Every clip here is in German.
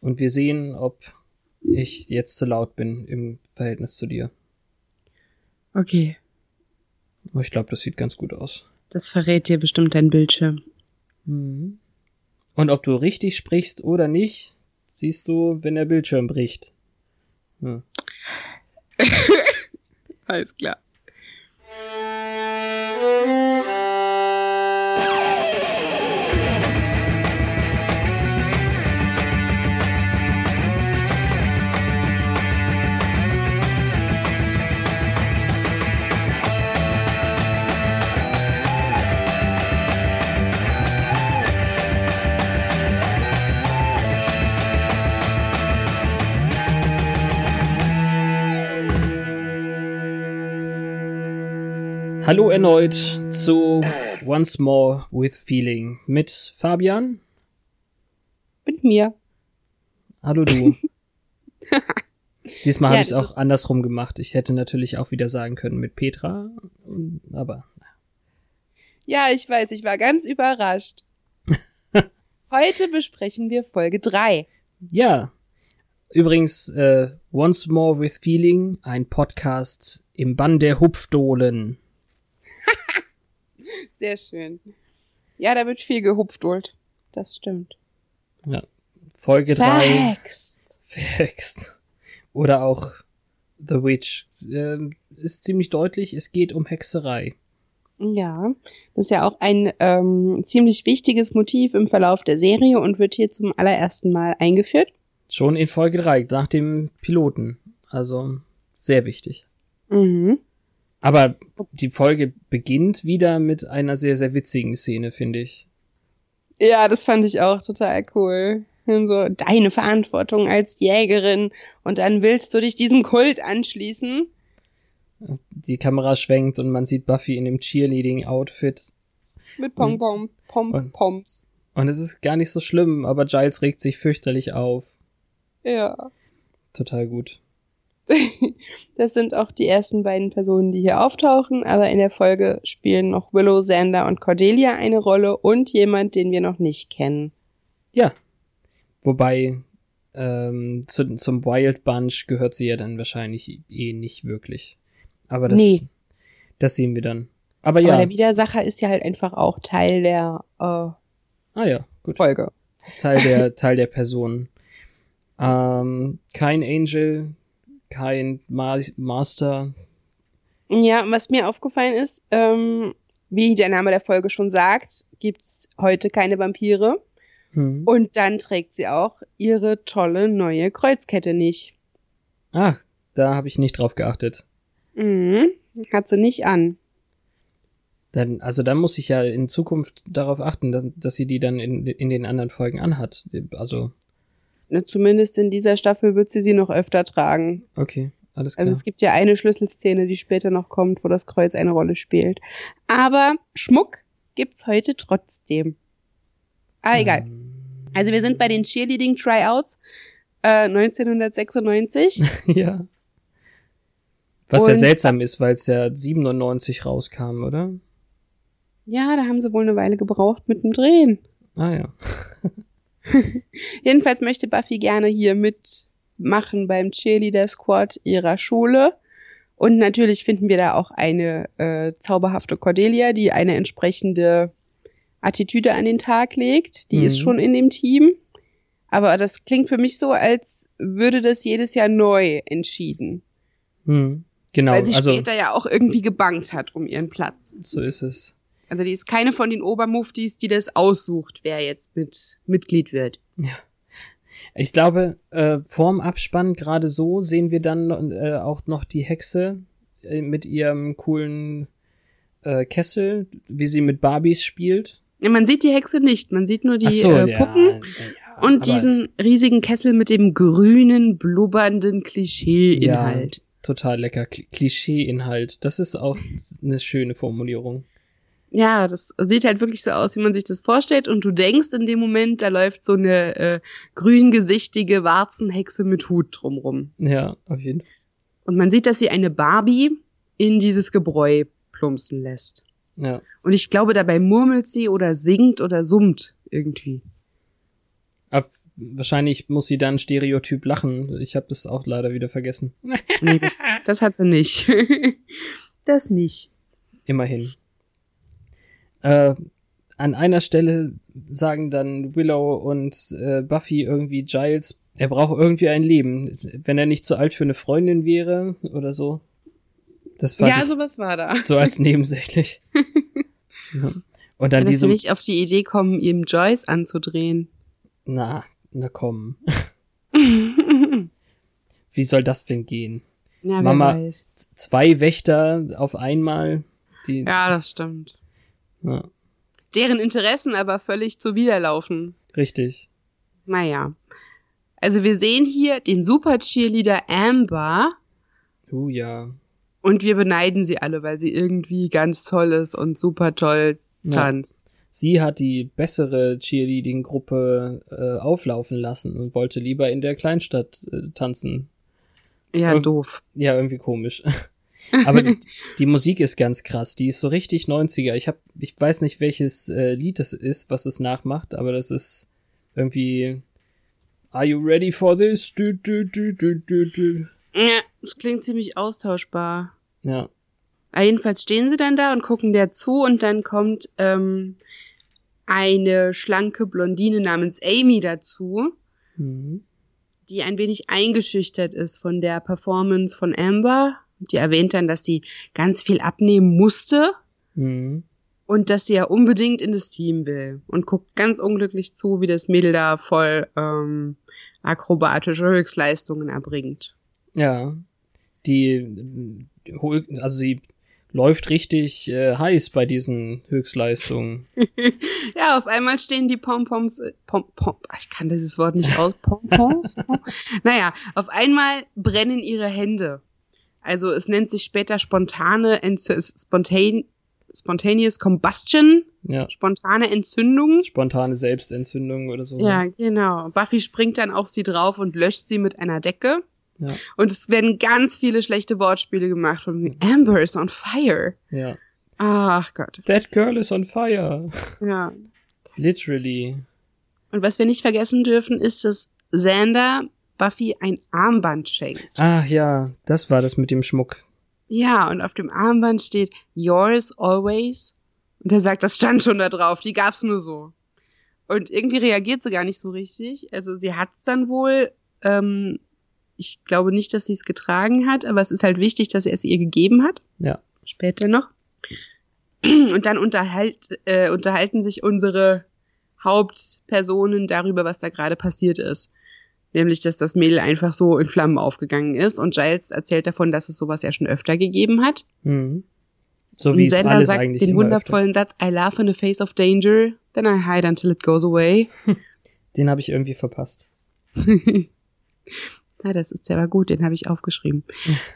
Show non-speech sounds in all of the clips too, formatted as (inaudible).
Und wir sehen, ob ich jetzt zu laut bin im Verhältnis zu dir. Okay. Aber ich glaube, das sieht ganz gut aus. Das verrät dir bestimmt dein Bildschirm. Mhm. Und ob du richtig sprichst oder nicht, siehst du, wenn der Bildschirm bricht. Ja. (laughs) Alles klar. Hallo erneut zu Once More with Feeling mit Fabian. Mit mir. Hallo du. (laughs) Diesmal Ja, habe ich es auch andersrum gemacht. Ich hätte natürlich auch wieder sagen können mit Petra, aber Ja, ich weiß, ich war ganz überrascht. (laughs) Heute besprechen wir Folge 3. ja. Übrigens, äh, Once More with Feeling, ein Podcast im Bann der Hupfdohlen. (laughs) Sehr schön. Ja, da wird viel gehupfdolt. Das stimmt. Folge 3. Verhext. Verhext. Oder auch The Witch. Ähm, ist ziemlich deutlich, es geht um Hexerei. Ja, das ist ja auch ein ähm, ziemlich wichtiges Motiv im Verlauf der Serie und wird hier zum allerersten Mal eingeführt. Schon in Folge 3, nach dem Piloten. Also sehr wichtig. Mhm. Aber die Folge beginnt wieder mit einer sehr, sehr witzigen Szene, finde ich. Ja, das fand ich auch total cool. So, deine Verantwortung als Jägerin und dann willst du dich diesem Kult anschließen. Die Kamera schwenkt und man sieht Buffy in dem Cheerleading-Outfit. Mit Pom-Pom, Pom-Poms. Und es ist gar nicht so schlimm, aber Giles regt sich fürchterlich auf. Ja. Total gut. (laughs) Das sind auch die ersten beiden Personen, die hier auftauchen, aber in der Folge spielen noch Willow, Xander und Cordelia eine Rolle und jemand, den wir noch nicht kennen. Ja. Wobei, ähm, zu, zum Wild Bunch gehört sie ja dann wahrscheinlich eh nicht wirklich. Aber das, Nee. das sehen wir dann. Aber Aber ja. der Widersacher ist ja halt einfach auch Teil der äh, ah ja, gut. Folge. Teil der, (laughs) Teil der Person. Ähm, kein Angel, kein Ma Master. Ja, was mir aufgefallen ist, ähm, wie der Name der Folge schon sagt, gibt's heute keine Vampire. Hm. Und dann trägt sie auch ihre tolle neue Kreuzkette nicht. Ah, da habe ich nicht drauf geachtet. Mhm. Hat sie nicht an. Dann, also da muss ich ja in Zukunft darauf achten, dass, dass sie die dann in, in den anderen Folgen anhat. Also, Ne, Zumindest in dieser Staffel wird sie sie noch öfter tragen. okay, alles klar. Also es gibt ja eine Schlüsselszene, die später noch kommt, wo das Kreuz eine Rolle spielt. Aber Schmuck gibt's heute trotzdem. Ah, egal. Ähm, Also wir sind bei den Cheerleading Tryouts äh, 1996. (laughs) ja. Was ja seltsam ist, weil es ja 97 rauskam, oder? ja, da haben sie wohl eine Weile gebraucht mit dem Drehen. Ah ja. (laughs) (laughs) Jedenfalls möchte Buffy gerne hier mitmachen beim Cheerleader Squad ihrer Schule. Und natürlich finden wir da auch eine äh, zauberhafte Cordelia, die eine entsprechende Attitüde an den Tag legt. Die Mhm. ist schon in dem Team. Aber das klingt für mich so, als würde das jedes Jahr neu entschieden. Hm. Genau, weil sie also später ja auch irgendwie gebankt hat um ihren Platz. so ist es. Also die ist keine von den Obermuftis, die das aussucht, wer jetzt mit Mitglied wird. Ja. Ich glaube, äh, vorm Abspann gerade so sehen wir dann äh, auch noch die Hexe äh, mit ihrem coolen äh, Kessel, wie sie mit Barbies spielt. Ja, man sieht die Hexe nicht, man sieht nur die so, äh, ja, Puppen ja, und aber diesen riesigen Kessel mit dem grünen, blubbernden Klischee-Inhalt. total lecker Kl Klischee-Inhalt. Das ist auch eine schöne Formulierung. Ja. das sieht halt wirklich so aus, wie man sich das vorstellt und du denkst in dem Moment, da läuft so eine äh, grüngesichtige Warzenhexe mit Hut drumrum. Ja, auf jeden Fall. Und man sieht, dass sie eine Barbie in dieses Gebräu plumpsen lässt. Ja. Und ich glaube, dabei murmelt sie oder singt oder summt irgendwie. Auf, wahrscheinlich muss sie dann Stereotyp lachen. Ich habe das auch leider wieder vergessen. Nee, das, das hat sie nicht. (laughs) das nicht. Immerhin. Äh, an einer Stelle sagen dann Willow und äh, Buffy irgendwie Giles, er braucht irgendwie ein Leben, wenn er nicht zu alt für eine Freundin wäre oder so. Das fand Ja, sowas war da. so als nebensächlich. (laughs) ja. Und dann Dass sie diese, nicht auf die Idee kommen, ihm Joyce anzudrehen. na, na komm, ja, (laughs) wie soll das denn gehen? wer Mama- zwei Wächter auf einmal, die, Ja, das stimmt. Ja, Deren Interessen aber völlig zuwiderlaufen. richtig. Naja. Also wir sehen hier den Super Cheerleader Amber Uh, ja. und wir beneiden sie alle, weil sie irgendwie ganz toll ist und super toll Ja. tanzt. Sie hat die bessere Cheerleading-Gruppe äh, auflaufen lassen und wollte lieber in der Kleinstadt äh, tanzen. Ja, doof. Ja, irgendwie komisch. (laughs) Aber die, (laughs) die Musik ist ganz krass. Die ist so richtig 90er. Ich hab, ich weiß nicht, welches äh, Lied das ist, was es nachmacht, aber das ist irgendwie Are you ready for this? Du, du, du, du, du, du. Ja, das klingt ziemlich austauschbar. Ja. Aber jedenfalls stehen sie dann da und gucken der zu und dann kommt ähm, eine schlanke Blondine namens Amy dazu, Mhm. die ein wenig eingeschüchtert ist von der Performance von Amber. Die erwähnt dann, dass sie ganz viel abnehmen musste Mhm. und dass sie ja unbedingt in das Team will und guckt ganz unglücklich zu, wie das Mädel da voll ähm, akrobatische Höchstleistungen erbringt. Ja. Die, also sie läuft richtig äh, heiß bei diesen Höchstleistungen. (laughs) Ja, auf einmal stehen die Pompoms, äh, Pom, Pom, ich kann dieses Wort nicht aus, Pompons? Pom, (laughs) naja, auf einmal brennen ihre Hände. Also es nennt sich später spontane, Entzü- spontan, spontaneous combustion, Ja. spontane Entzündung. Spontane Selbstentzündung oder so. Ja, genau. Buffy springt dann auf sie drauf und löscht sie mit einer Decke. Ja. Und es werden ganz viele schlechte Wortspiele gemacht von Amber is on fire. ja. Ach Gott. That girl is on fire. Ja. Literally. Und was wir nicht vergessen dürfen, ist, dass Xander Buffy ein Armband schenkt. Ah, ja, das war das mit dem Schmuck. Ja, und auf dem Armband steht Yours always. Und er sagt, das stand schon da drauf, die gab's nur so. Und irgendwie reagiert sie gar nicht so richtig. Also sie hat's dann wohl, ähm, ich glaube nicht, dass sie es getragen hat, aber es ist halt wichtig, dass er es ihr gegeben hat. Ja. Später noch. (clears throat) Und dann unterhalt, äh, unterhalten sich unsere Hauptpersonen darüber, was da gerade passiert ist. Nämlich, dass das Mädel einfach so in Flammen aufgegangen ist. Und Giles erzählt davon, dass es sowas ja schon öfter gegeben hat. Mhm. So Und wie es alles sagt eigentlich den immer öfter. wundervollen Satz, I laugh in the face of danger, then I hide until it goes away. (laughs) Den habe ich irgendwie verpasst. (laughs) Ja, das ist ja gut, den habe ich aufgeschrieben.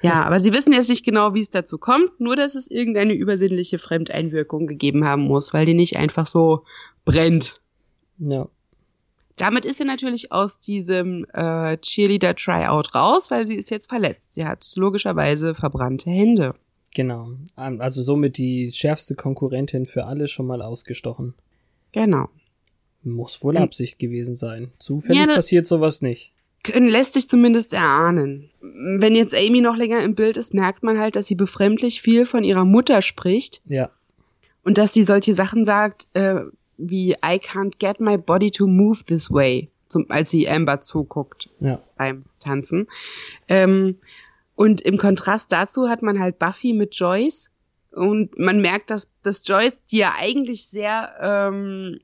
Ja, (laughs) aber sie wissen jetzt nicht genau, wie es dazu kommt, nur dass es irgendeine übersinnliche Fremdeinwirkung gegeben haben muss, weil die nicht einfach so brennt. Ja. Damit ist sie natürlich aus diesem äh, Cheerleader-Tryout raus, weil sie ist jetzt verletzt. Sie hat logischerweise verbrannte Hände. Genau. Ähm, Also somit die schärfste Konkurrentin für alle schon mal ausgestochen. Genau. Muss wohl Ähm, Absicht gewesen sein. Zufällig Ja, passiert sowas nicht. Lässt sich zumindest erahnen. Wenn jetzt Amy noch länger im Bild ist, merkt man halt, dass sie befremdlich viel von ihrer Mutter spricht Ja. und dass sie solche Sachen sagt, äh, wie I can't get my body to move this way, zum, als sie Amber zuguckt Ja. beim Tanzen. Ähm, und im Kontrast dazu hat man halt Buffy mit Joyce und man merkt, dass, dass Joyce, die ja eigentlich sehr ähm,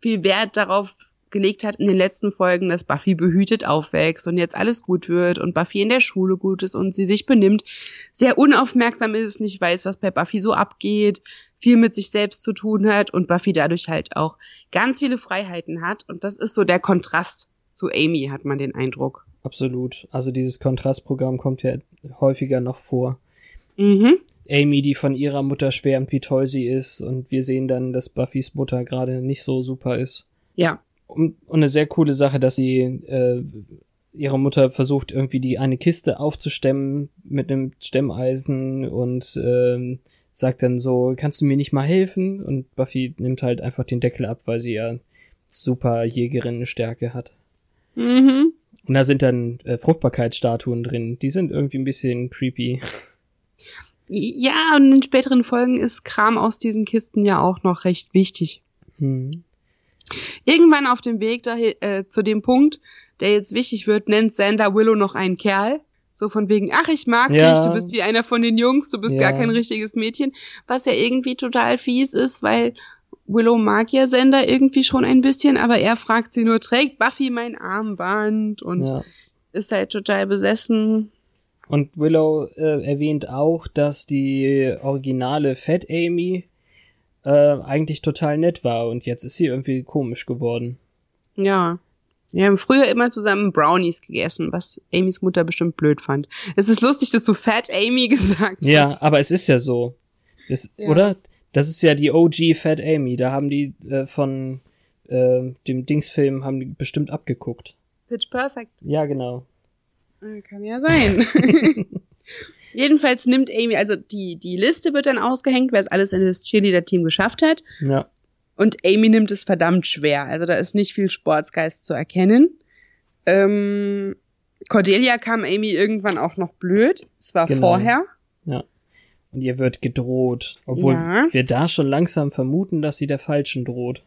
viel Wert darauf gelegt hat in den letzten Folgen, dass Buffy behütet aufwächst und jetzt alles gut wird und Buffy in der Schule gut ist und sie sich benimmt, sehr unaufmerksam ist, nicht weiß, was bei Buffy so abgeht, viel mit sich selbst zu tun hat und Buffy dadurch halt auch ganz viele Freiheiten hat und das ist so der Kontrast zu Amy, hat man den Eindruck. Absolut. Also dieses Kontrastprogramm kommt ja häufiger noch vor. Mhm. Amy, die von ihrer Mutter schwärmt, wie toll sie ist, und wir sehen dann, dass Buffys Mutter gerade nicht so super ist. Ja. Und, und eine sehr coole Sache, dass sie äh, ihre Mutter versucht, irgendwie die eine Kiste aufzustemmen mit einem Stemmeisen und ähm, sagt dann so, kannst du mir nicht mal helfen? Und Buffy nimmt halt einfach den Deckel ab, weil sie ja super Jägerinnenstärke hat. Mhm. Und da sind dann äh, Fruchtbarkeitsstatuen drin. Die sind irgendwie ein bisschen creepy. Ja, und in späteren Folgen ist Kram aus diesen Kisten ja auch noch recht wichtig. Hm. Irgendwann auf dem Weg dahin, äh, zu dem Punkt, der jetzt wichtig wird, nennt Sander Willow noch einen Kerl. So von wegen, ach, ich mag Ja. dich, du bist wie einer von den Jungs, du bist Ja. gar kein richtiges Mädchen. Was ja irgendwie total fies ist, weil Willow mag ja Sander irgendwie schon ein bisschen, aber er fragt sie nur, trägt Buffy mein Armband und Ja. ist halt total besessen. Und Willow äh, erwähnt auch, dass die originale Fat Amy äh, eigentlich total nett war und jetzt ist sie irgendwie komisch geworden. Ja. Wir haben früher immer zusammen Brownies gegessen, was Amys Mutter bestimmt blöd fand. Es ist lustig, dass du Fat Amy (laughs) gesagt hast. Ja, aber es ist ja so. Das, Ja. Oder? Das ist ja die OG Fat Amy. Da haben die äh, von äh, dem Dingsfilm haben die bestimmt abgeguckt. Pitch Perfect. Ja, genau. Äh, Kann ja sein. (laughs) (laughs) Jedenfalls nimmt Amy, also die, die Liste wird dann ausgehängt, wer es alles in das Cheerleader-Team geschafft hat. Ja. Und Amy nimmt es verdammt schwer. Also da ist nicht viel Sportsgeist zu erkennen. Ähm, Cordelia kam Amy irgendwann auch noch blöd. Es war Genau. vorher. Und ihr wird gedroht. Obwohl Ja. wir da schon langsam vermuten, dass sie der Falschen droht.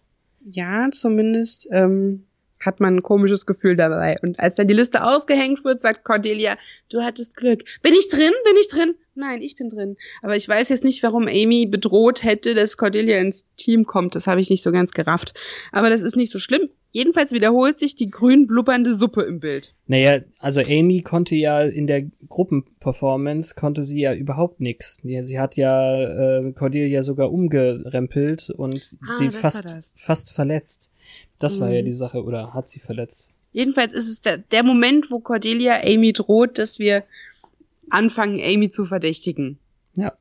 Ja, zumindest ähm, hat man ein komisches Gefühl dabei. Und als dann die Liste ausgehängt wird, sagt Cordelia, du hattest Glück. Bin ich drin? Bin ich drin? Nein, ich bin drin. Aber ich weiß jetzt nicht, warum Amy bedroht hätte, dass Cordelia ins Team kommt. Das habe ich nicht so ganz gerafft. Aber das ist nicht so schlimm. Jedenfalls wiederholt sich die grün blubbernde Suppe im Bild. Naja, also Amy konnte ja in der Gruppenperformance, konnte sie ja überhaupt. Ja, sie hat ja äh, Cordelia sogar umgerempelt und Ah, sie fast, fast verletzt. Das war ja Mhm. die Sache, oder hat sie verletzt? Jedenfalls ist es der, der Moment, wo Cordelia Amy droht, dass wir anfangen, Amy zu verdächtigen. Ja.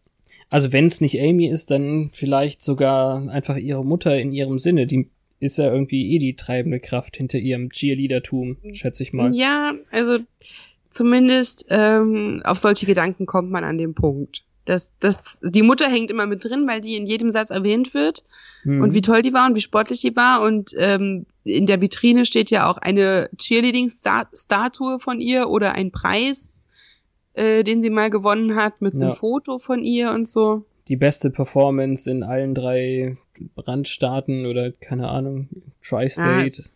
Also wenn es nicht Amy ist, dann vielleicht sogar einfach ihre Mutter in ihrem Sinne. Die ist ja irgendwie eh die treibende Kraft hinter ihrem Cheerleadertum, schätze ich mal. Ja, also zumindest ähm, auf solche Gedanken kommt man an dem Punkt. Das, das, die Mutter hängt immer mit drin, weil die in jedem Satz erwähnt wird Hm. und wie toll die war und wie sportlich die war. Und ähm, in der Vitrine steht ja auch eine Cheerleading-Statue von ihr oder ein Preis, äh, den sie mal gewonnen hat mit einem Ja. Foto von ihr und so. die beste Performance in allen drei Randstaaten oder keine Ahnung, Ah, Tri-State. es-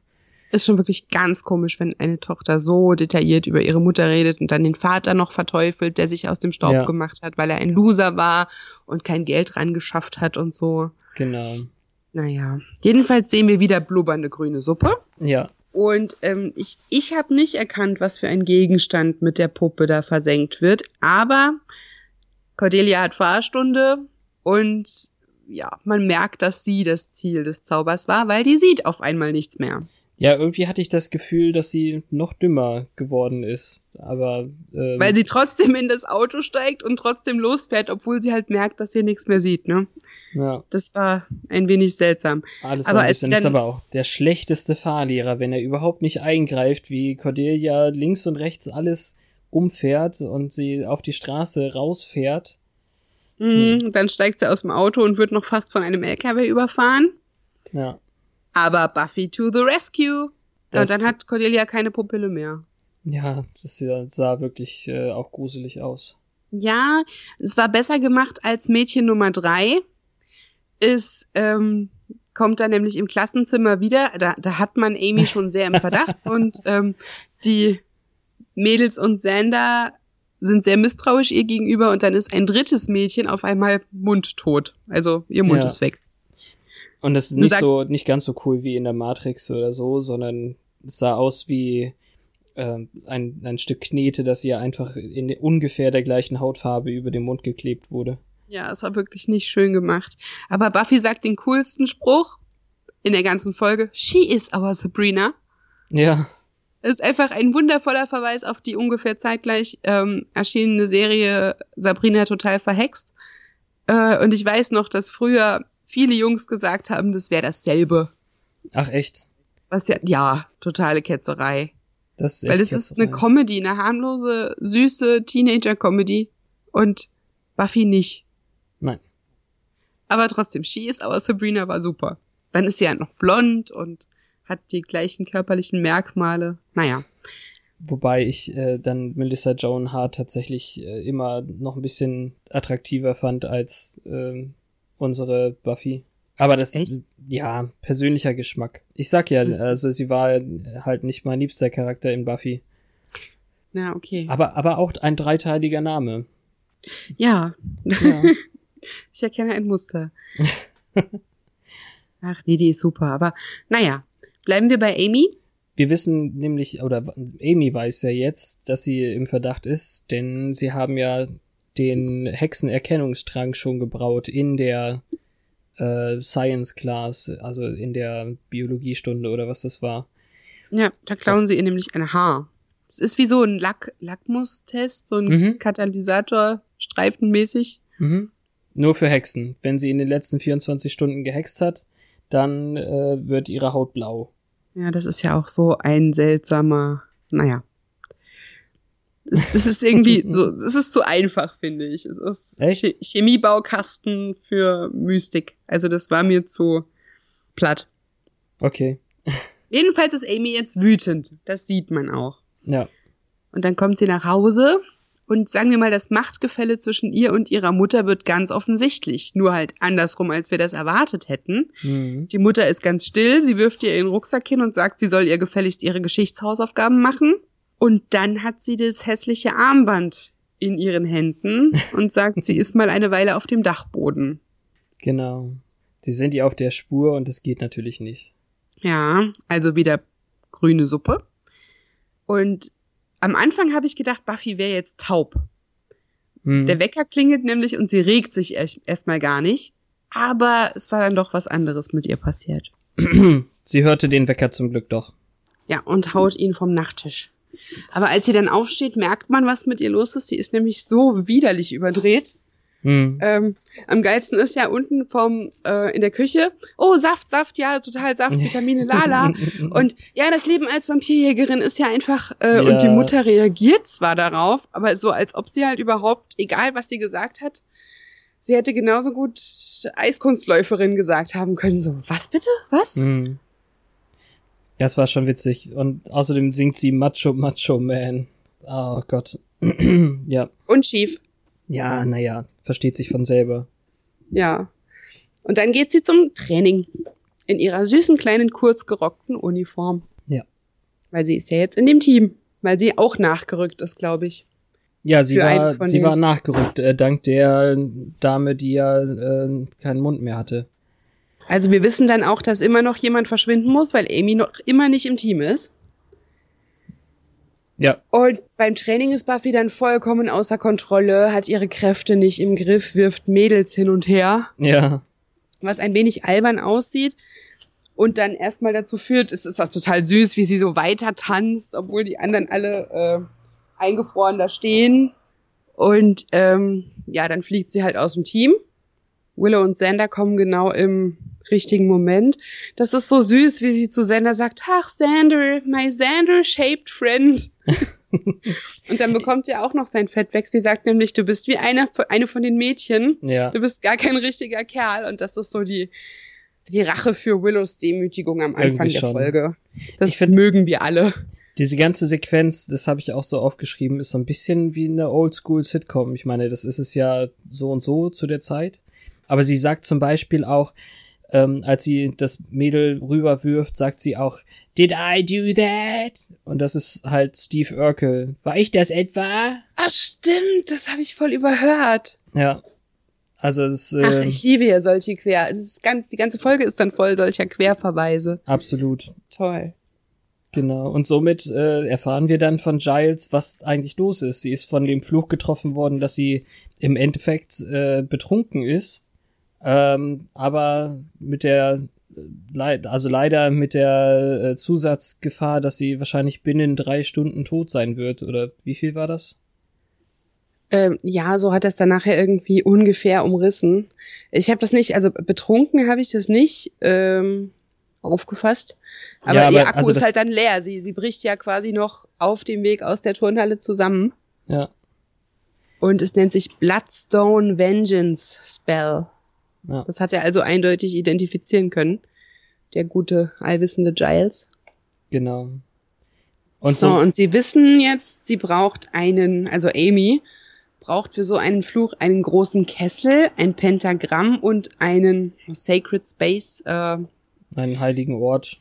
Ist schon wirklich ganz komisch, wenn eine Tochter so detailliert über ihre Mutter redet und dann den Vater noch verteufelt, der sich aus dem Staub Ja. gemacht hat, weil er ein Loser war und kein Geld rangeschafft hat und so. genau. Naja. Jedenfalls sehen wir wieder blubbernde grüne Suppe. Ja. Und ähm, ich, ich habe nicht erkannt, was für ein Gegenstand mit der Puppe da versenkt wird. Aber Cordelia hat Fahrstunde und ja, man merkt, dass sie das Ziel des Zaubers war, weil die sieht auf einmal nichts mehr. Ja, irgendwie hatte ich das Gefühl, dass sie noch dümmer geworden ist. Aber ähm, Weil sie trotzdem in das Auto steigt und trotzdem losfährt, obwohl sie halt merkt, dass sie nichts mehr sieht, ne? ja, Das war ein wenig seltsam. alles Aber als sie ist dann- aber auch der schlechteste Fahrlehrer, wenn er überhaupt nicht eingreift, wie Cordelia links und rechts alles umfährt und sie auf die Straße rausfährt. Mhm, Dann steigt sie aus dem Auto und wird noch fast von einem LKW überfahren. Ja. Aber Buffy to the rescue. Das- und dann hat Cordelia keine Pupille mehr. Ja, das sah- wirklich äh, auch gruselig aus. Ja, es war besser gemacht als Mädchen Nummer drei. Es ähm, kommt dann nämlich im Klassenzimmer wieder. Da, da hat man Amy schon sehr im Verdacht (laughs) und ähm, die Mädels und Sander sind sehr misstrauisch ihr gegenüber und dann ist ein drittes Mädchen auf einmal mundtot. Also ihr Mund Ja. ist weg. Und das ist nicht so, nicht ganz so cool wie in der Matrix oder so, sondern es sah aus wie ähm, ein, ein Stück Knete, das ihr einfach in ungefähr der gleichen Hautfarbe über den Mund geklebt wurde. Ja, es war wirklich nicht schön gemacht. Aber Buffy sagt den coolsten Spruch in der ganzen Folge. She is our Sabrina. Ja, Es ist einfach ein wundervoller Verweis auf die ungefähr zeitgleich ähm, erschienene Serie Sabrina total verhext. Äh, und ich weiß noch, dass früher viele Jungs gesagt haben, das wäre dasselbe. ach echt. Was ja, ja, totale Ketzerei. Das ist echt Weil das ist eine. Comedy, eine harmlose, süße Teenager-Comedy. Und Buffy nicht. Nein. Aber trotzdem, She is our Sabrina war super. Dann ist sie ja noch blond und hat die gleichen körperlichen Merkmale. Naja. Wobei ich äh, dann Melissa Joan Hart tatsächlich äh, immer noch ein bisschen attraktiver fand als äh, unsere Buffy. Aber das, Echt? ja, persönlicher Geschmack. Ich sag ja, Mhm. also sie war halt nicht mein liebster Charakter in Buffy. Na, okay. Aber, aber auch ein dreiteiliger Name. Ja, Ja. ich erkenne ein Muster. (laughs) Ach nee, die ist super. Aber naja, bleiben wir bei Amy. Wir wissen nämlich, oder Amy weiß ja jetzt, dass sie im Verdacht ist, denn sie haben ja den Hexenerkennungsstrang schon gebraut in der äh, Science Class, also in der Biologiestunde oder was das war. Ja, da klauen sie ihr nämlich ein Haar. Es ist wie so ein Lack Lackmustest, so ein Mhm. Katalysator, streifenmäßig. Mhm. Nur für Hexen. Wenn sie in den letzten 24 Stunden gehext hat, dann äh, wird ihre Haut blau. Ja, das ist ja auch so ein seltsamer, naja. Es, es ist irgendwie (laughs) so, es ist zu einfach, finde ich. Es ist Echt? Che- Chemiebaukasten für Mystik. Also das war mir zu platt. Okay. Jedenfalls ist Amy jetzt wütend. Das sieht man auch. Ja. Und dann kommt sie nach Hause und sagen wir mal, das Machtgefälle zwischen ihr und ihrer Mutter wird ganz offensichtlich. Nur halt andersrum, als wir das erwartet hätten. Mhm. Die Mutter ist ganz still, sie wirft ihr ihren Rucksack hin und sagt, sie soll ihr gefälligst ihre Geschichtshausaufgaben machen. Und dann hat sie das hässliche Armband in ihren Händen (laughs) und sagt, sie ist mal eine Weile auf dem Dachboden. Genau. Die sind ihr auf der Spur und das geht natürlich nicht. Ja, also wieder grüne Suppe. Und am Anfang habe ich gedacht, Buffy wäre jetzt taub. Mhm. Der Wecker klingelt nämlich und sie regt sich erst- erstmal gar nicht. Aber es war dann doch was anderes mit ihr passiert. (clears throat) sie hörte den Wecker zum Glück doch. Ja, und haut ihn vom Nachttisch. Aber als sie dann aufsteht, merkt man, was mit ihr los ist. Sie ist nämlich so widerlich überdreht. Mhm. Ähm, am geilsten ist ja unten vom äh, in der Küche. Oh, Saft, Saft, ja, total Saft, Vitamine, lala. (laughs) Und ja, das Leben als Vampirjägerin ist ja einfach, äh, Ja. und die Mutter reagiert zwar darauf, aber so, als ob sie halt überhaupt, egal was sie gesagt hat, sie hätte genauso gut Eiskunstläuferin gesagt haben können. So, was bitte? Was? Mhm. Das war schon witzig. Und außerdem singt sie Macho Macho Man. Oh Gott. (clears throat) ja. Und schief. Ja, naja, versteht sich von selber. Ja. Und dann geht sie zum Training. In ihrer süßen kleinen kurzgerockten Uniform. Ja. Weil sie ist ja jetzt in dem Team. Weil sie auch nachgerückt ist, glaube ich. Ja, sie Für war, sie war nachgerückt, äh, dank der Dame, die ja äh, keinen Mund mehr hatte. Also wir wissen dann auch, dass immer noch jemand verschwinden muss, weil Amy noch immer nicht im Team ist. Ja. Und beim Training ist Buffy dann vollkommen außer Kontrolle, hat ihre Kräfte nicht im Griff, wirft Mädels hin und her, Ja. was ein wenig albern aussieht. Und dann erstmal dazu führt, es ist das total süß, wie sie so weiter tanzt, obwohl die anderen alle äh, eingefroren da stehen. Und ähm, ja, dann fliegt sie halt aus dem Team. Willow und Xander kommen genau im richtigen Moment. Das ist so süß, wie sie zu Xander sagt, ach Xander, my Xander-shaped friend. (laughs) und dann bekommt er auch noch sein Fett weg. Sie sagt nämlich, du bist wie eine, eine von den Mädchen. Ja. Du bist gar kein richtiger Kerl. Und das ist so die, die Rache für Willows Demütigung am Anfang der. Folge. Das find- mögen wir alle. Diese ganze Sequenz, das habe ich auch so aufgeschrieben, ist so ein bisschen wie eine Oldschool-Sitcom. Ich meine, das ist es ja so und so zu der Zeit. Aber sie sagt zum Beispiel auch, ähm, als sie das Mädel rüberwirft, sagt sie auch, Did I do that? Und das ist halt Steve Urkel. War ich das etwa? Ah, stimmt. Das habe ich voll überhört. Ja. Also es Ach, ähm, ich liebe ja solche Quer. Das ist ganz, die ganze Folge ist dann voll solcher Querverweise. absolut. Toll. Genau. Und somit äh, erfahren wir dann von Giles, was eigentlich los ist. Sie ist von dem Fluch getroffen worden, dass sie im Endeffekt äh, betrunken ist. Ähm, aber mit der, äh, also leider mit der äh, Zusatzgefahr, dass sie wahrscheinlich binnen drei Stunden tot sein wird. Oder wie viel war das? Ähm, ja, so hat das dann nachher irgendwie ungefähr umrissen. Ich habe das nicht, also betrunken habe ich das nicht ähm, aufgefasst. Aber, Ja, aber ihr Akku also ist halt dann leer. Sie, sie bricht ja quasi noch auf dem Weg aus der Turnhalle zusammen. Ja. Und es nennt sich Bloodstone Vengeance Spell. Ja. Das hat er also eindeutig identifizieren können. Der gute, allwissende Giles. Genau. Und so, so, und sie wissen jetzt, sie braucht einen, also Amy braucht für so einen Fluch einen großen Kessel, ein Pentagramm und einen Sacred Space. Äh, einen heiligen Ort.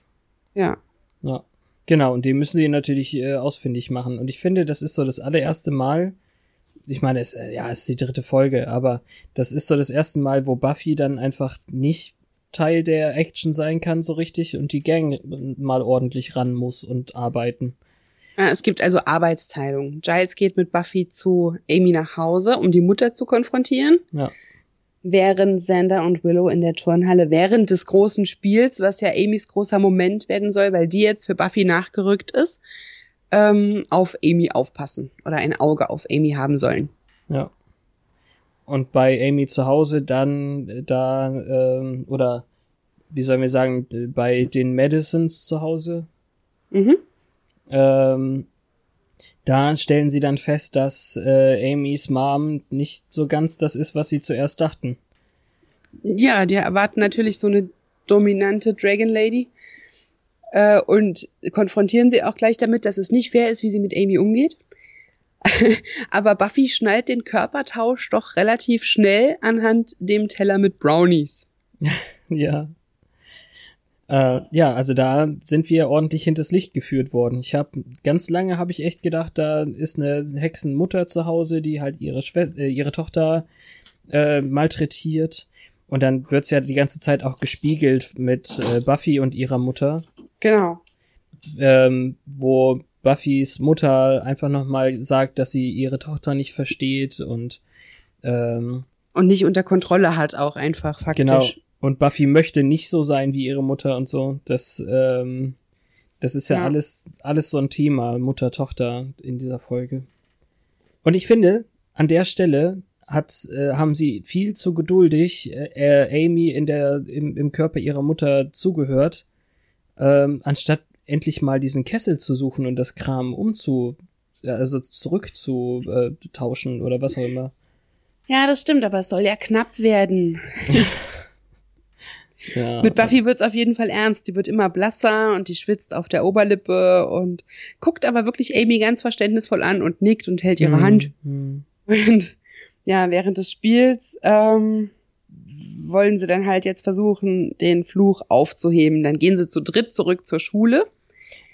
Ja. Ja. Genau, und den müssen sie natürlich äh, ausfindig machen. Und ich finde, das ist so das allererste Mal, ich meine, es, äh, ja, es ist die dritte Folge, aber das ist so das erste Mal, wo Buffy dann einfach nicht Teil der Action sein kann, so richtig, und die Gang mal ordentlich ran muss und arbeiten. Es gibt also Arbeitsteilung. Giles geht mit Buffy zu Amy nach Hause, um die Mutter zu konfrontieren. Ja. Während Xander und Willow in der Turnhalle während des großen Spiels, was ja Amys großer Moment werden soll, weil die jetzt für Buffy nachgerückt ist, ähm, auf Amy aufpassen oder ein Auge auf Amy haben sollen. Ja. Und bei Amy zu Hause dann da, ähm, oder wie sollen wir sagen, bei den Medicines zu Hause. Mhm. Ähm, da stellen sie dann fest, dass äh, Amys Mom nicht so ganz das ist, was sie zuerst dachten. Ja, die erwarten natürlich so eine dominante Dragon Lady äh, und konfrontieren sie auch gleich damit, dass es nicht fair ist, wie sie mit Amy umgeht. (laughs) Aber Buffy schnallt den Körpertausch doch relativ schnell anhand dem Teller mit Brownies. (laughs) ja. Äh, ja, also da sind wir ordentlich hinters Licht geführt worden. Ich habe ganz lange habe ich echt gedacht, da ist eine Hexenmutter zu Hause, die halt ihre Schwe äh, ihre Tochter äh, malträtiert. Und dann wird's ja die ganze Zeit auch gespiegelt mit äh, Buffy und ihrer Mutter. Genau. Ähm, wo Buffys Mutter einfach nochmal sagt, dass sie ihre Tochter nicht versteht und ähm, und nicht unter Kontrolle hat auch einfach faktisch. Genau. Und Buffy möchte nicht so sein wie ihre Mutter und so. Das, ähm, das ist ja, ja. alles, alles so ein Thema, Mutter, Tochter in dieser Folge. Und ich finde, an der Stelle hat, äh, haben sie viel zu geduldig äh, Amy in der, im, im Körper ihrer Mutter zugehört, ähm, anstatt endlich mal diesen Kessel zu suchen und das Kram umzu, also zurückzutauschen oder was auch immer. Ja, das stimmt, aber es soll ja knapp werden. (laughs) Ja. Mit Buffy wird's auf jeden Fall ernst. Die wird immer blasser und die schwitzt auf der Oberlippe und guckt aber wirklich Amy ganz verständnisvoll an und nickt und hält ihre mhm. Hand. Mhm. (laughs) Und ja, während des Spiels ähm, wollen sie dann halt jetzt versuchen, den Fluch aufzuheben. Dann gehen sie zu dritt zurück zur Schule.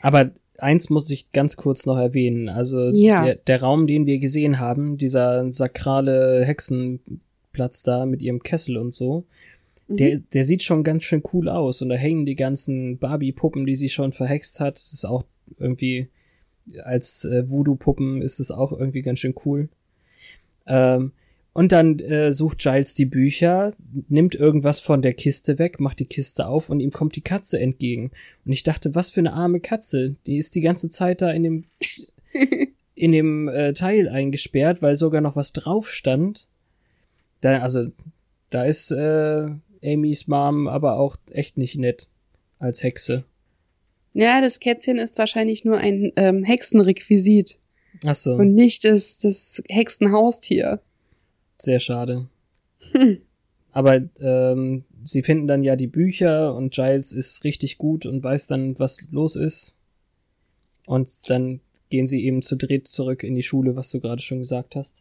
Aber eins muss ich ganz kurz noch erwähnen. Also ja. der, der Raum, den wir gesehen haben, dieser sakrale Hexenplatz da mit ihrem Kessel und so, der, mhm. der sieht schon ganz schön cool aus und da hängen die ganzen Barbie-Puppen, die sie schon verhext hat. Das ist auch irgendwie, als äh, Voodoo-Puppen ist es auch irgendwie ganz schön cool. Ähm, und dann äh, sucht Giles die Bücher, nimmt irgendwas von der Kiste weg, macht die Kiste auf und ihm kommt die Katze entgegen. Und ich dachte, was für eine arme Katze. Die ist die ganze Zeit da in dem, (laughs) in dem äh, Teil eingesperrt, weil sogar noch was drauf stand. Da, also, da ist äh, Amys Mom aber auch echt nicht nett als Hexe. Ja, das Kätzchen ist wahrscheinlich nur ein ähm, Hexenrequisit. Ach so. Und nicht das, das Hexenhaustier. Sehr schade. Hm. Aber ähm, sie finden dann ja die Bücher und Giles ist richtig gut und weiß dann, was los ist. Und dann gehen sie eben zu dritt zurück in die Schule, was du gerade schon gesagt hast.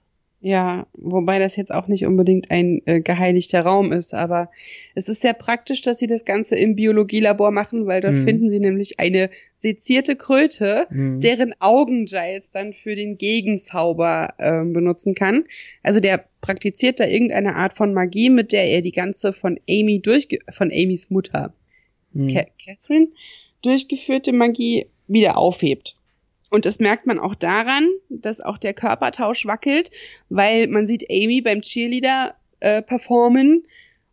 Ja, wobei das jetzt auch nicht unbedingt ein äh, geheiligter Raum ist, aber es ist sehr praktisch, dass sie das Ganze im Biologielabor machen, weil dort mhm. finden sie nämlich eine sezierte Kröte, mhm. deren Augen Giles dann für den Gegenzauber äh, benutzen kann. Also der praktiziert da irgendeine Art von Magie, mit der er die ganze von Amy durchge von Amys Mutter, mhm. Catherine, durchgeführte Magie wieder aufhebt. Und das merkt man auch daran, dass auch der Körpertausch wackelt, weil man sieht Amy beim Cheerleader äh, performen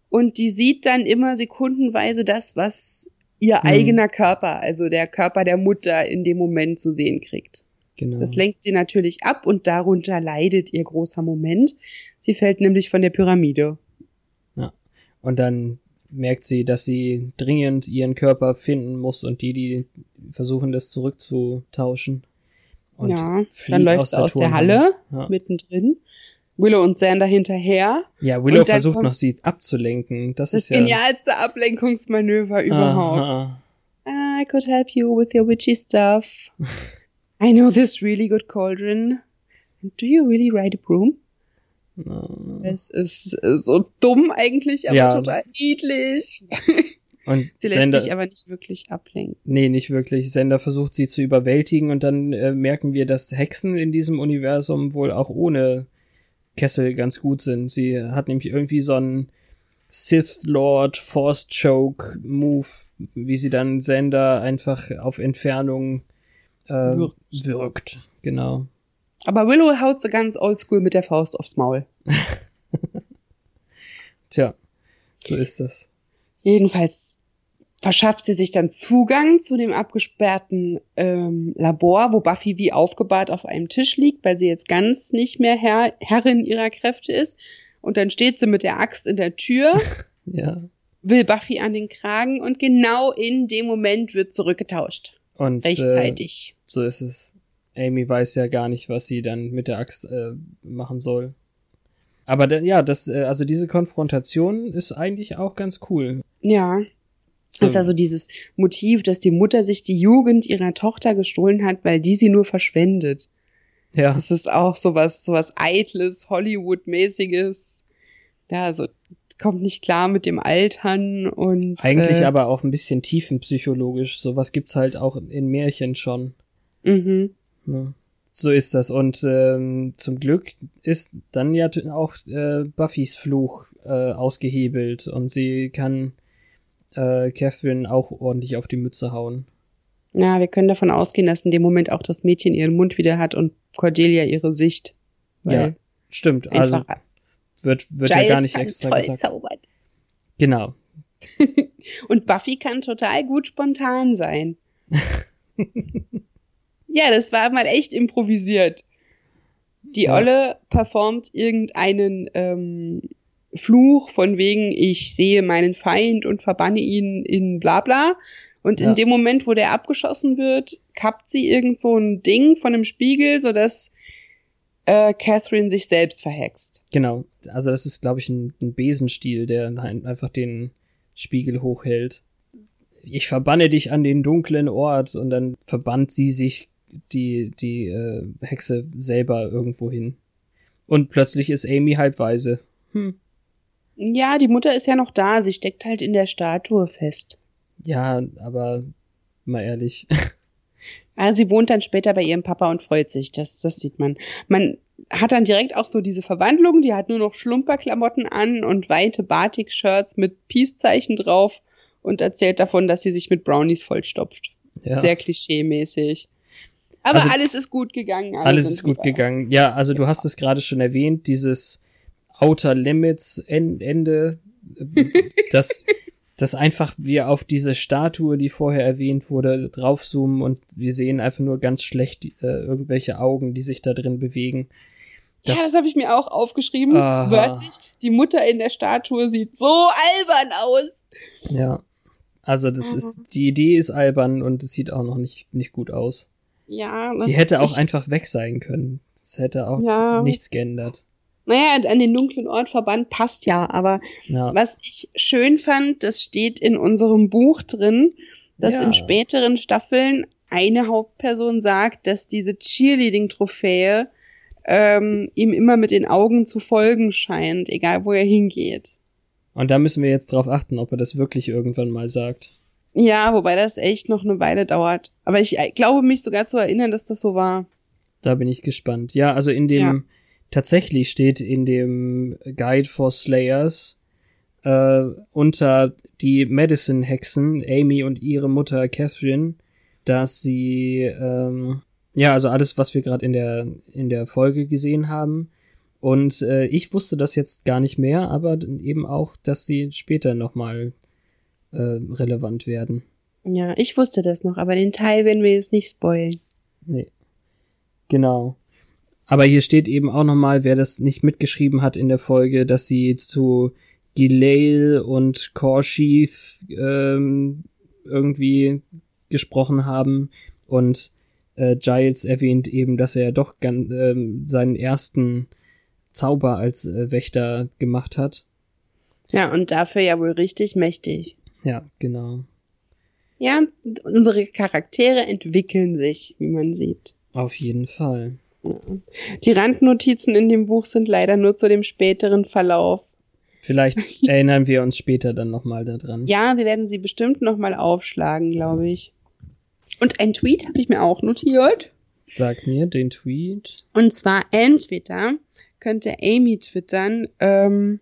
und die sieht dann immer sekundenweise das, was ihr mhm. eigener Körper, also der Körper der Mutter in dem Moment zu sehen kriegt. Genau. Das lenkt sie natürlich ab und darunter leidet ihr großer Moment. Sie fällt nämlich von der Pyramide. Ja. Und dann merkt sie, dass sie dringend ihren Körper finden muss und die, die versuchen, das zurückzutauschen. Und ja, dann läuft aus, der, aus der Halle ja. mittendrin. Willow und Xander hinterher. Ja, Willow versucht noch sie abzulenken. Das, das ist ja genialste Ablenkungsmanöver überhaupt. Aha. I could help you with your witchy stuff. (laughs) I know this really good cauldron. Do you really ride a broom? Es ist äh, so dumm eigentlich, aber Ja. total niedlich. (laughs) Und Sie lässt Sender, sich aber nicht wirklich ablenken. nee, nicht wirklich. Sender versucht sie zu überwältigen und dann äh, merken wir, dass Hexen in diesem Universum wohl auch ohne Kessel ganz gut sind. Sie hat nämlich irgendwie so einen Sith Lord Force Choke Move, wie sie dann Sender einfach auf Entfernung äh, Wirkt. wirkt. Genau. Aber Willow haut sie ganz oldschool mit der Faust aufs Maul. (laughs) Tja, so ist das. Jedenfalls verschafft sie sich dann Zugang zu dem abgesperrten ähm, Labor, wo Buffy wie aufgebahrt auf einem Tisch liegt, weil sie jetzt ganz nicht mehr Herr, Herrin ihrer Kräfte ist. Und dann steht sie mit der Axt in der Tür, (laughs) Ja. will Buffy an den Kragen und genau in dem Moment wird zurückgetauscht. Und äh, Rechtzeitig. so ist es. Amy weiß ja gar nicht, was sie dann mit der Axt äh, machen soll. Aber ja, das, äh, also diese Konfrontation ist eigentlich auch ganz cool. Ja. So, Das ist also dieses Motiv, dass die Mutter sich die Jugend ihrer Tochter gestohlen hat, weil die sie nur verschwendet. ja, Das ist auch sowas, sowas eitles, Hollywood-mäßiges. Ja, also kommt nicht klar mit dem Altern und eigentlich äh, aber auch ein bisschen tiefenpsychologisch. Sowas gibt's halt auch in Märchen schon. Mhm. Ne? So ist das. Und ähm, zum Glück ist dann ja auch äh, Buffys Fluch äh, ausgehebelt und sie kann äh, Catherine auch ordentlich auf die Mütze hauen. Ja, wir können davon ausgehen, dass in dem Moment auch das Mädchen ihren Mund wieder hat und Cordelia ihre Sicht. Ja, Stimmt, also wird, wird ja gar nicht extra toll gesagt. zaubern. Genau. (laughs) Und Buffy kann total gut spontan sein. (laughs) ja, das war mal echt improvisiert. Die Ja. Olle performt irgendeinen ähm, Fluch von wegen, ich sehe meinen Feind und verbanne ihn in bla bla. Und Ja. in dem Moment, wo der abgeschossen wird, kappt sie irgend so ein Ding von einem Spiegel, sodass äh, Catherine sich selbst verhext. Genau. Also das ist, glaube ich, ein, ein Besenstiel, der ein- einfach den Spiegel hochhält. Ich verbanne dich an den dunklen Ort und dann verbannt sie sich die, die äh, Hexe selber irgendwo hin. Und plötzlich ist Amy halbweise. Hm. Ja, die Mutter ist ja noch da, sie steckt halt in der Statue fest. Ja, aber mal ehrlich. (laughs) Ah, sie wohnt dann später bei ihrem Papa und freut sich. Das, das sieht man. Man hat dann direkt auch so diese Verwandlung. Die hat nur noch Schlumperklamotten an und weite Batik-Shirts mit Peace-Zeichen drauf und erzählt davon, dass sie sich mit Brownies vollstopft. Ja. Sehr klischee-mäßig. Aber Also- alles ist gut gegangen. alle Alles ist gut wieder- gegangen. Ja, also du hast es gerade schon erwähnt, dieses Outer Limits En- Ende, äh, das, (laughs) das einfach wir auf diese Statue, die vorher erwähnt wurde, draufzoomen und wir sehen einfach nur ganz schlecht äh, irgendwelche Augen, die sich da drin bewegen. ja, Das- das habe ich mir auch aufgeschrieben. Aha. Wörtlich, die Mutter in der Statue sieht so albern aus. Ja. Also das Mhm. ist, die Idee ist albern und es sieht auch noch nicht, nicht gut aus. Ja, das, Die hätte auch einfach weg sein können. Es hätte auch Ja. nichts geändert. Naja, an den dunklen Ort verbannt passt ja, aber Ja. Was ich schön fand, das steht in unserem Buch drin, dass Ja. in späteren Staffeln eine Hauptperson sagt, dass diese Cheerleading-Trophäe ähm, ihm immer mit den Augen zu folgen scheint, egal wo er hingeht. Und da müssen wir jetzt drauf achten, ob er das wirklich irgendwann mal sagt. Ja, wobei das echt noch eine Weile dauert. Aber ich äh, glaube mich sogar zu erinnern, dass das so war. Da bin ich gespannt. Ja, also in dem, Ja. tatsächlich steht in dem Guide for Slayers äh, unter die Medicine-Hexen, Amy und ihre Mutter Catherine, dass sie, ähm, ja, also alles, was wir gerade in der, in der Folge gesehen haben. Und äh, ich wusste das jetzt gar nicht mehr, aber eben auch, dass sie später nochmal äh, relevant werden. Ja, ich wusste das noch, aber den Teil werden wir jetzt nicht spoilen. Nee. Genau. Aber hier steht eben auch nochmal, wer das nicht mitgeschrieben hat in der Folge, dass sie zu Gilail und Korsheath ähm, irgendwie gesprochen haben. Und äh, Giles erwähnt eben, dass er doch gan- ähm, seinen ersten Zauber als äh, Wächter gemacht hat. Ja, und dafür ja wohl richtig mächtig. Ja, genau. Ja, unsere Charaktere entwickeln sich, wie man sieht. Auf jeden Fall. Die Randnotizen in dem Buch sind leider nur zu dem späteren Verlauf. Vielleicht (laughs) erinnern wir uns später dann nochmal daran. Ja, wir werden sie bestimmt nochmal aufschlagen, glaube ich. Und ein Tweet habe ich mir auch notiert. Sag mir den Tweet. Und zwar entweder könnte Amy twittern, ähm,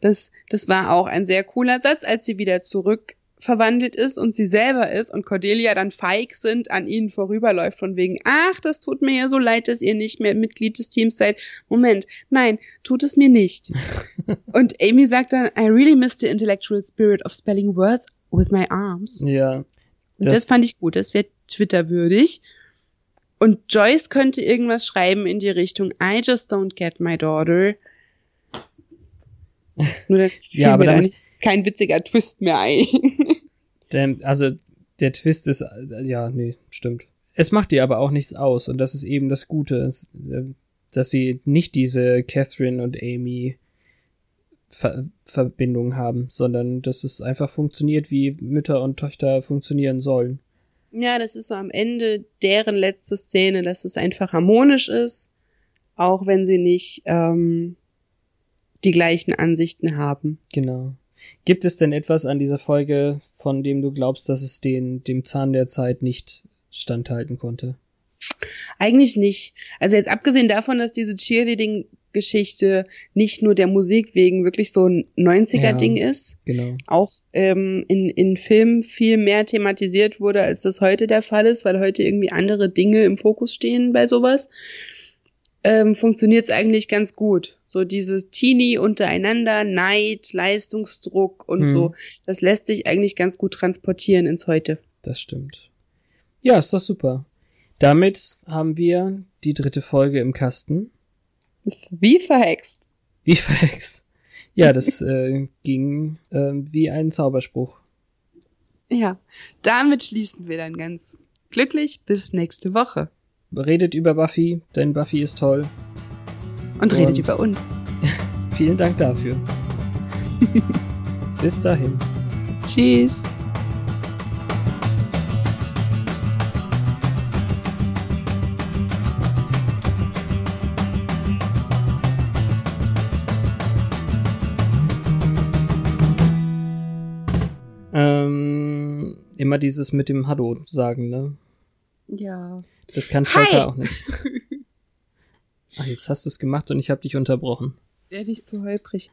das, das war auch ein sehr cooler Satz, als sie wieder zurück verwandelt ist und sie selber ist und Cordelia dann feig sind an ihnen vorüberläuft von wegen, ach, das tut mir ja so leid, dass ihr nicht mehr Mitglied des Teams seid. Moment, nein, tut es mir nicht. (laughs) und Amy sagt dann, I really miss the intellectual spirit of spelling words with my arms. Ja. Das, und das fand ich gut, das wäre Twitter-würdig. Und Joyce könnte irgendwas schreiben in die Richtung, I just don't get my daughter. Nur das (laughs) ja, aber dann ist kein witziger Twist mehr ein. (laughs) Der, also der Twist ist, ja, nee, stimmt. Es macht ihr aber auch nichts aus und das ist eben das Gute, dass sie nicht diese Catherine und Amy Ver Verbindung haben, sondern dass es einfach funktioniert, wie Mütter und Töchter funktionieren sollen. Ja, das ist so am Ende deren letzte Szene, dass es einfach harmonisch ist, auch wenn sie nicht ähm, die gleichen Ansichten haben. Genau. Gibt es denn etwas an dieser Folge, von dem du glaubst, dass es den, dem Zahn der Zeit nicht standhalten konnte? Eigentlich nicht. Also jetzt abgesehen davon, dass diese Cheerleading-Geschichte nicht nur der Musik wegen wirklich so ein 90er-Ding ja, ist, genau. auch ähm, in, in Filmen viel mehr thematisiert wurde, als das heute der Fall ist, weil heute irgendwie andere Dinge im Fokus stehen bei sowas ähm, funktioniert es eigentlich ganz gut. So dieses Teenie untereinander, Neid, Leistungsdruck und hm. so, das lässt sich eigentlich ganz gut transportieren ins Heute. Das stimmt. Ja, ist doch super. Damit haben wir die dritte Folge im Kasten. Wie verhext. Wie (laughs) verhext. Ja, das äh, ging äh, wie ein Zauberspruch. Ja, damit schließen wir dann ganz glücklich bis nächste Woche redet über Buffy, denn Buffy ist toll. Und, Und redet über uns. (laughs) vielen Dank dafür. (laughs) Bis dahin. Tschüss. Ähm, immer dieses mit dem Hallo sagen, ne? Ja. Das kann Volker auch nicht. (laughs) Ach, jetzt hast du es gemacht und ich habe dich unterbrochen. Ja, nicht zu holprig.